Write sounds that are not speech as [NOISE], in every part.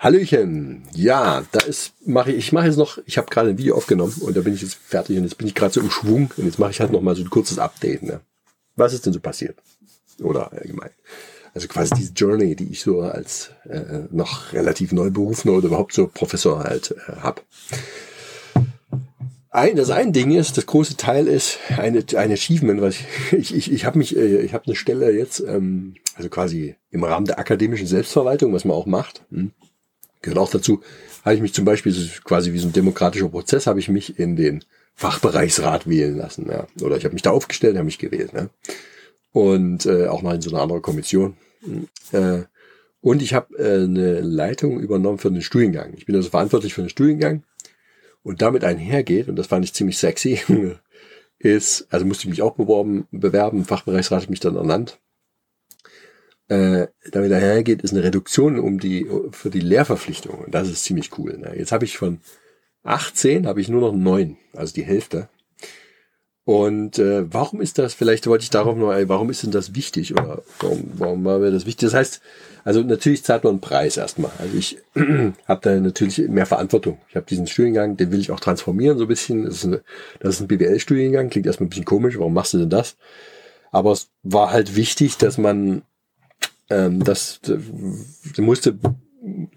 Hallöchen. Ja, da ist mache ich ich mache jetzt noch, ich habe gerade ein Video aufgenommen und da bin ich jetzt fertig und jetzt bin ich gerade so im Schwung und jetzt mache ich halt noch mal so ein kurzes Update, ne? Was ist denn so passiert? Oder allgemein. Also quasi diese Journey, die ich so als äh, noch relativ neu berufen oder überhaupt so Professor halt äh, hab. Ein, das ein Ding ist, das große Teil ist eine, ein Achievement, was ich, ich, ich, ich habe mich, äh, ich habe eine Stelle jetzt, ähm, also quasi im Rahmen der akademischen Selbstverwaltung, was man auch macht, hm, gehört auch dazu, habe ich mich zum Beispiel, quasi wie so ein demokratischer Prozess, habe ich mich in den Fachbereichsrat wählen lassen. Ja. Oder ich habe mich da aufgestellt, habe mich gewählt. Ne? Und äh, auch mal in so einer anderen Kommission. Äh, und ich habe äh, eine Leitung übernommen für den Studiengang. Ich bin also verantwortlich für den Studiengang. Und damit einhergeht, und das fand ich ziemlich sexy, [LAUGHS] ist, also musste ich mich auch beworben, bewerben, Fachbereichsrat hat mich dann ernannt äh, damit einhergeht, ist eine Reduktion um die für die Lehrverpflichtung. Und das ist ziemlich cool. Ne? Jetzt habe ich von 18 habe ich nur noch neun, also die Hälfte. Und äh, warum ist das, vielleicht wollte ich darauf noch, warum ist denn das wichtig? Oder warum, warum war mir das wichtig? Das heißt, also natürlich zahlt man einen Preis erstmal. Also ich [CLEARS THROAT] habe da natürlich mehr Verantwortung. Ich habe diesen Studiengang, den will ich auch transformieren so ein bisschen. Das ist, eine, das ist ein BWL-Studiengang, klingt erstmal ein bisschen komisch, warum machst du denn das? Aber es war halt wichtig, dass man ähm, das, das musste,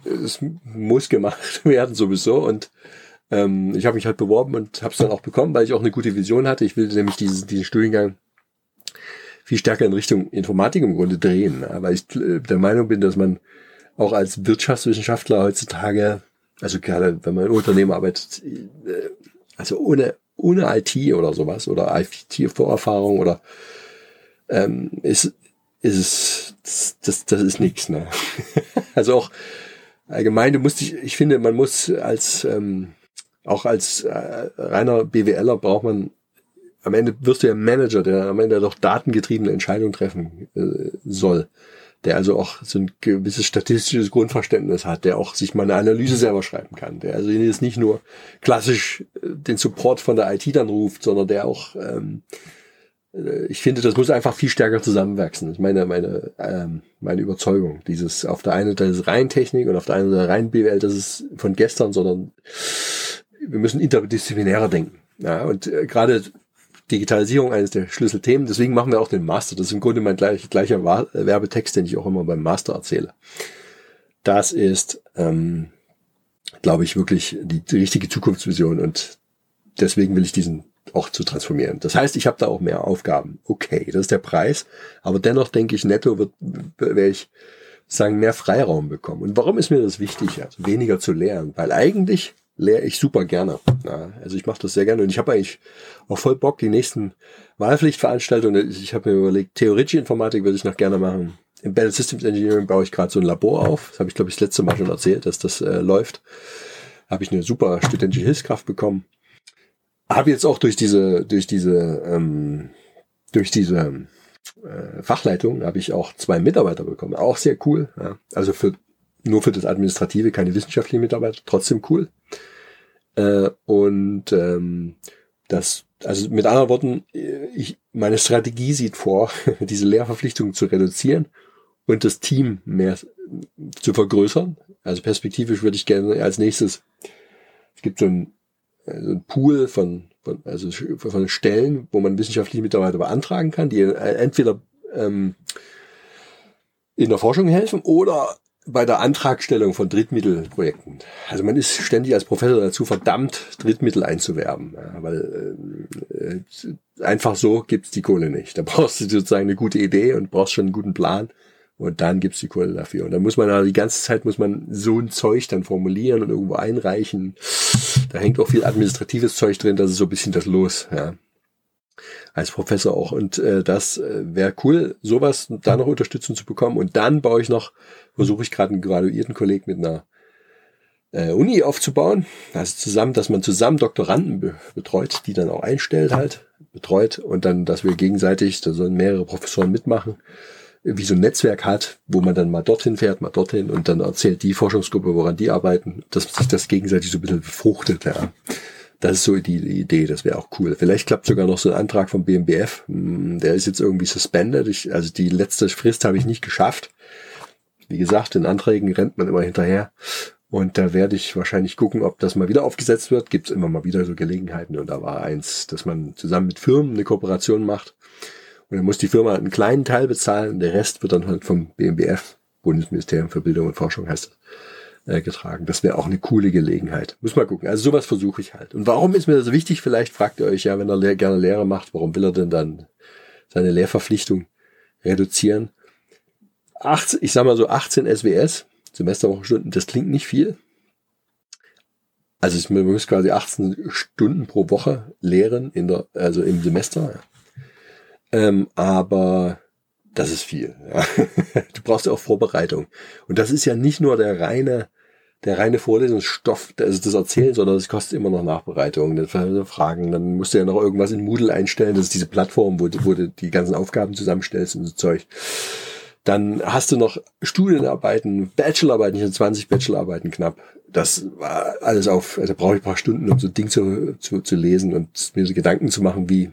es muss gemacht [LAUGHS] werden sowieso und ähm, ich habe mich halt beworben und habe es dann auch bekommen, weil ich auch eine gute Vision hatte. Ich will nämlich diesen, diesen Studiengang viel stärker in Richtung Informatik im Grunde drehen, weil ich der Meinung bin, dass man auch als Wirtschaftswissenschaftler heutzutage, also gerade wenn man im Unternehmen arbeitet, äh, also ohne ohne IT oder sowas oder IT-Vorerfahrung oder ähm, ist ist es, das, das, das ist nichts. Ne? [LAUGHS] also auch allgemein, du musst dich, ich finde, man muss als, ähm, auch als äh, reiner BWLer braucht man, am Ende wirst du ja Manager, der am Ende doch datengetriebene Entscheidungen treffen äh, soll. Der also auch so ein gewisses statistisches Grundverständnis hat, der auch sich mal eine Analyse selber schreiben kann, der also jetzt nicht nur klassisch äh, den Support von der IT dann ruft, sondern der auch ähm, äh, ich finde, das muss einfach viel stärker zusammenwachsen. Das ist meine, meine, ähm, meine Überzeugung. Dieses auf der einen Seite ist rein Technik und auf der anderen Seite rein BWL, das ist von gestern, sondern wir müssen interdisziplinärer denken. Ja, und äh, gerade Digitalisierung eines der Schlüsselthemen. Deswegen machen wir auch den Master. Das ist im Grunde mein gleich, gleicher Werbetext, den ich auch immer beim Master erzähle. Das ist, ähm, glaube ich, wirklich die, die richtige Zukunftsvision und deswegen will ich diesen auch zu transformieren. Das heißt, ich habe da auch mehr Aufgaben. Okay, das ist der Preis. Aber dennoch denke ich, netto wird, werde ich sagen, mehr Freiraum bekommen. Und warum ist mir das wichtig? Also weniger zu lernen. Weil eigentlich lehre ich super gerne. Ja, also ich mache das sehr gerne und ich habe eigentlich auch voll Bock, die nächsten Wahlpflichtveranstaltungen. Ich habe mir überlegt, theoretische Informatik würde ich noch gerne machen. Embedded Systems Engineering baue ich gerade so ein Labor auf. Das habe ich, glaube ich, das letzte Mal schon erzählt, dass das äh, läuft. Habe ich eine super studentische Hilfskraft bekommen habe jetzt auch durch diese, durch diese, ähm, durch diese äh, Fachleitung habe ich auch zwei Mitarbeiter bekommen. Auch sehr cool. Ja. Also für nur für das Administrative, keine wissenschaftlichen Mitarbeiter, trotzdem cool. Äh, und ähm, das, also mit anderen Worten, ich, meine Strategie sieht vor, [LAUGHS] diese Lehrverpflichtungen zu reduzieren und das Team mehr zu vergrößern. Also perspektivisch würde ich gerne als nächstes, es gibt so ein also ein Pool von, von, also von Stellen, wo man wissenschaftliche Mitarbeiter beantragen kann, die entweder ähm, in der Forschung helfen oder bei der Antragstellung von Drittmittelprojekten. Also man ist ständig als Professor dazu verdammt, Drittmittel einzuwerben, ja, weil äh, einfach so gibt's die Kohle nicht. Da brauchst du sozusagen eine gute Idee und brauchst schon einen guten Plan und dann gibt's die Kohle dafür. Und dann muss man also die ganze Zeit muss man so ein Zeug dann formulieren und irgendwo einreichen. Da hängt auch viel administratives Zeug drin, das ist so ein bisschen das Los, ja. Als Professor auch. Und äh, das äh, wäre cool, sowas da noch Unterstützung zu bekommen. Und dann baue ich noch, versuche ich gerade einen graduierten Kollegen mit einer äh, Uni aufzubauen. Also zusammen, dass man zusammen Doktoranden be betreut, die dann auch einstellt halt, betreut und dann, dass wir gegenseitig, da sollen mehrere Professoren mitmachen wie so ein Netzwerk hat, wo man dann mal dorthin fährt, mal dorthin und dann erzählt die Forschungsgruppe, woran die arbeiten, dass sich das gegenseitig so ein bisschen befruchtet. Ja. Das ist so die Idee, das wäre auch cool. Vielleicht klappt sogar noch so ein Antrag vom BMBF. Hm, der ist jetzt irgendwie suspended. Ich, also die letzte Frist habe ich nicht geschafft. Wie gesagt, in Anträgen rennt man immer hinterher. Und da werde ich wahrscheinlich gucken, ob das mal wieder aufgesetzt wird. Gibt es immer mal wieder so Gelegenheiten. Und da war eins, dass man zusammen mit Firmen eine Kooperation macht. Und dann muss die Firma einen kleinen Teil bezahlen. Der Rest wird dann halt vom BMBF, Bundesministerium für Bildung und Forschung heißt das, äh, getragen. Das wäre auch eine coole Gelegenheit. Muss mal gucken. Also sowas versuche ich halt. Und warum ist mir das wichtig? Vielleicht fragt ihr euch ja, wenn er gerne Lehre macht, warum will er denn dann seine Lehrverpflichtung reduzieren? 18, ich sag mal so 18 SWS Semesterwochenstunden, das klingt nicht viel. Also man muss quasi 18 Stunden pro Woche lehren in der, also im Semester. Ähm, aber das ist viel. Ja. [LAUGHS] Du brauchst ja auch Vorbereitung. Und das ist ja nicht nur der reine, der reine Vorlesungsstoff, also das Erzählen, sondern das kostet immer noch Nachbereitung, das Fragen. Dann musst du ja noch irgendwas in Moodle einstellen. Das ist diese Plattform, wo, wo du die ganzen Aufgaben zusammenstellst und so Zeug. Dann hast du noch Studienarbeiten, Bachelorarbeiten, ich hatte 20 Bachelorarbeiten knapp. Das war alles auf, also brauche ich ein paar Stunden, um so ein Ding zu, zu, zu lesen und mir so Gedanken zu machen, wie,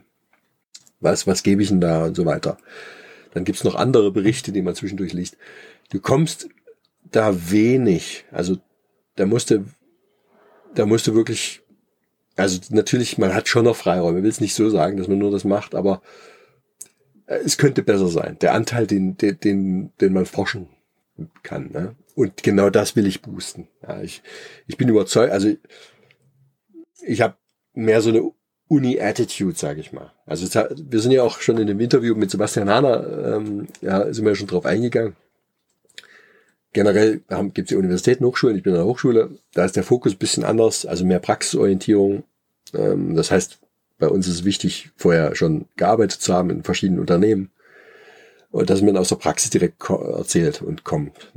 was, was gebe ich denn da und so weiter. Dann gibt's noch andere Berichte, die man zwischendurch liest. Du kommst da wenig, also da musste, da musste wirklich, also natürlich, man hat schon noch Freiräume, ich will es nicht so sagen, dass man nur das macht, aber äh, es könnte besser sein. Der Anteil, den, den, den, den man forschen kann. Ne? Und genau das will ich boosten. Ja, ich, ich bin überzeugt, also ich habe mehr so eine Uni-Attitude, sage ich mal. Also wir sind ja auch schon in dem Interview mit Sebastian Hahner, ähm, ja, sind wir ja schon drauf eingegangen. Generell gibt es die Universitäten, Hochschulen, ich bin in der Hochschule, da ist der Fokus ein bisschen anders, also mehr Praxisorientierung. Ähm, das heißt, bei uns ist es wichtig, vorher schon gearbeitet zu haben in verschiedenen Unternehmen. Und dass man aus der Praxis direkt erzählt und kommt.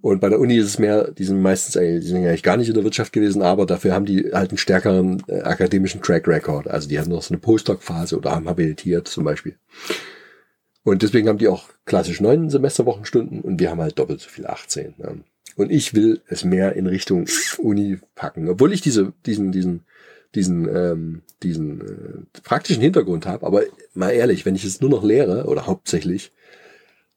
Und bei der Uni ist es mehr, die sind meistens die sind eigentlich gar nicht in der Wirtschaft gewesen, aber dafür haben die halt einen stärkeren äh, akademischen Track Record. Also die haben noch so eine Postdoc-Phase oder haben habilitiert zum Beispiel. Und deswegen haben die auch klassisch neun Semesterwochenstunden und wir haben halt doppelt so viel, 18. Ne? Und ich will es mehr in Richtung Uni packen, obwohl ich diese, diesen, diesen diesen, ähm, diesen äh, praktischen Hintergrund habe. Aber mal ehrlich, wenn ich es nur noch lehre oder hauptsächlich,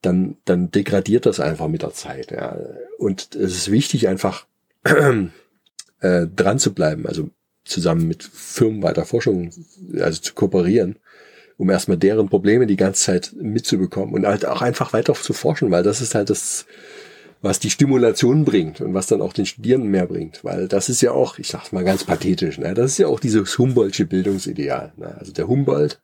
dann, dann degradiert das einfach mit der Zeit. Ja. Und es ist wichtig, einfach [CLEARS THROAT] äh, dran zu bleiben, also zusammen mit Firmen weiter Forschung, also zu kooperieren, um erstmal deren Probleme die ganze Zeit mitzubekommen und halt auch einfach weiter zu forschen, weil das ist halt das, was die Stimulation bringt und was dann auch den Studierenden mehr bringt. Weil das ist ja auch, ich sag's mal ganz pathetisch, ne, das ist ja auch dieses Humboldtsche Bildungsideal. Ne? Also der Humboldt,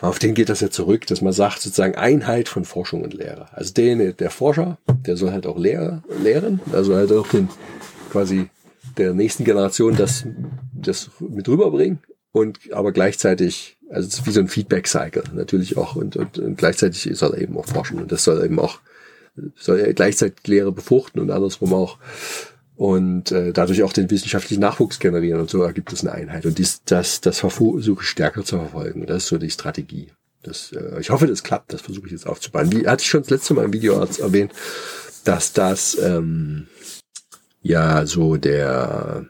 auf den geht das ja zurück, dass man sagt, sozusagen Einheit von Forschung und Lehre. Also der, der Forscher, der soll halt auch Lehre, lehren, also halt auch den, quasi der nächsten Generation das, das mit rüberbringen und aber gleichzeitig, also es ist wie so ein Feedback-Cycle natürlich auch und, und, und gleichzeitig soll er eben auch forschen und das soll eben auch soll ja gleichzeitig Lehre befruchten und andersrum auch. Und äh, dadurch auch den wissenschaftlichen Nachwuchs generieren und so ergibt es eine Einheit. Und dies, das, das versuche ich stärker zu verfolgen. Das ist so die Strategie. Das, äh, ich hoffe, das klappt. Das versuche ich jetzt aufzubauen. Wie hatte ich schon das letzte Mal im Video erwähnt, dass das ähm, ja so der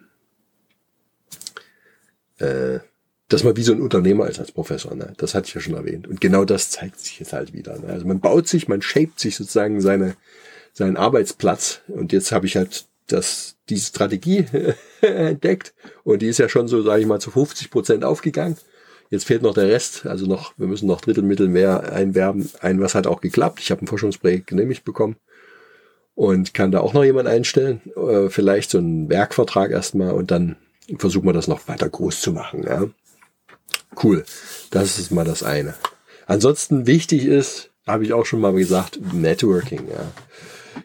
äh, dass man wie so ein Unternehmer ist als Professor. Ne? Das hatte ich ja schon erwähnt. Und genau das zeigt sich jetzt halt wieder. Ne? Also man baut sich, man shaped sich sozusagen seine, seinen Arbeitsplatz. Und jetzt habe ich halt das, diese Strategie [LAUGHS] entdeckt. Und die ist ja schon so, sage ich mal, zu 50 Prozent aufgegangen. Jetzt fehlt noch der Rest. Also noch, wir müssen noch Drittelmittel mehr einwerben. Ein, was hat auch geklappt. Ich habe ein Forschungsprojekt genehmigt bekommen. Und kann da auch noch jemand einstellen. Äh, vielleicht so einen Werkvertrag erstmal und dann versuchen wir das noch weiter groß zu machen. Ja. Cool. Das ist mal das eine. Ansonsten wichtig ist, habe ich auch schon mal gesagt, Networking. Ja.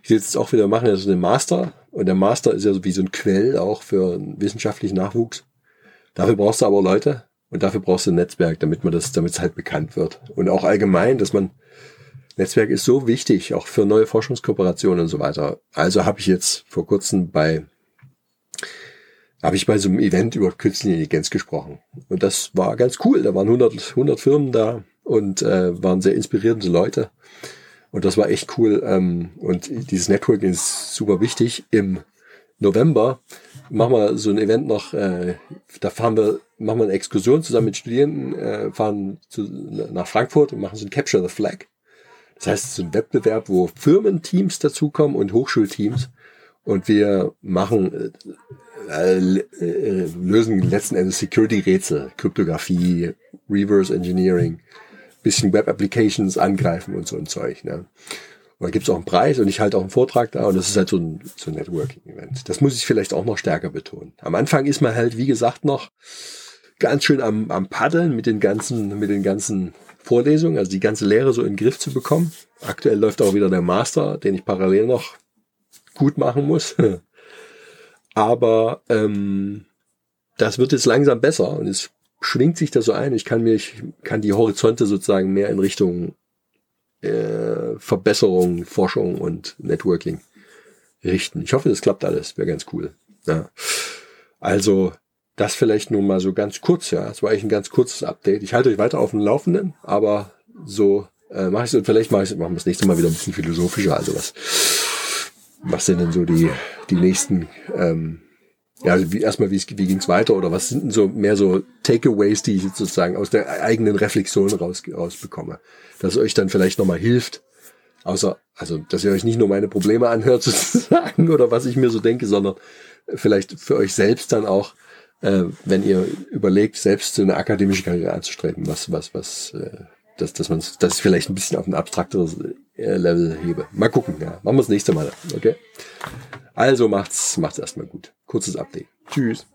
Ich jetzt auch wieder machen, das ist ein Master. Und der Master ist ja so wie so ein Quell auch für wissenschaftlichen Nachwuchs. Dafür brauchst du aber Leute und dafür brauchst du ein Netzwerk, damit man das, damit es halt bekannt wird. Und auch allgemein, dass man Netzwerk ist so wichtig, auch für neue Forschungskooperationen und so weiter. Also habe ich jetzt vor kurzem bei habe ich bei so einem Event über künstliche Intelligenz gesprochen. Und das war ganz cool. Da waren 100, 100 Firmen da und äh, waren sehr inspirierende Leute. Und das war echt cool. Ähm, und dieses Networking ist super wichtig. Im November machen wir so ein Event noch, äh, da fahren wir, machen wir eine Exkursion zusammen mit Studierenden, äh, fahren zu, nach Frankfurt und machen so ein Capture the Flag. Das heißt, es ist ein Wettbewerb, wo Firmenteams dazukommen und Hochschulteams. Und wir machen, äh, äh, lösen letzten Endes Security-Rätsel, Kryptographie, Reverse Engineering, bisschen Web Applications angreifen und so ein Zeug. Ne? Und da gibt's auch einen Preis und ich halte auch einen Vortrag da und das ist halt so ein, so ein Networking-Event. Das muss ich vielleicht auch noch stärker betonen. Am Anfang ist man halt, wie gesagt, noch ganz schön am, am Paddeln mit den ganzen, mit den ganzen Vorlesungen, also die ganze Lehre so in den Griff zu bekommen. Aktuell läuft auch wieder der Master, den ich parallel noch gut machen muss. [LAUGHS] Aber ähm, das wird jetzt langsam besser und es schwingt sich da so ein. Ich kann mir, ich kann die Horizonte sozusagen mehr in Richtung äh, Verbesserung, Forschung und Networking richten. Ich hoffe, das klappt alles. Wäre ganz cool. Ja. Also das vielleicht nur mal so ganz kurz, ja. Das war eigentlich ein ganz kurzes Update. Ich halte euch weiter auf dem Laufenden, aber so äh, mache ich es und vielleicht mache ich es, machen wir das nächste Mal wieder ein bisschen philosophischer. Also was, was sind denn so die, die nächsten, ähm, ja, also wie, erstmal, wie, wie ging es weiter oder was sind denn so mehr so Takeaways, die ich jetzt sozusagen aus der eigenen Reflexion raus, rausbekomme, dass euch dann vielleicht nochmal hilft, außer, also, dass ihr euch nicht nur meine Probleme anhört [LAUGHS] sozusagen oder was ich mir so denke, sondern vielleicht für euch selbst dann auch äh, wenn ihr überlegt, selbst so eine akademische Karriere anzustreben, was, was, was, äh, dass, dass man das vielleicht ein bisschen auf ein abstrakteres Level hebe. Mal gucken, ja. Machen wir das nächste Mal. Okay? Also macht's, macht's erstmal gut. Kurzes Update. Tschüss.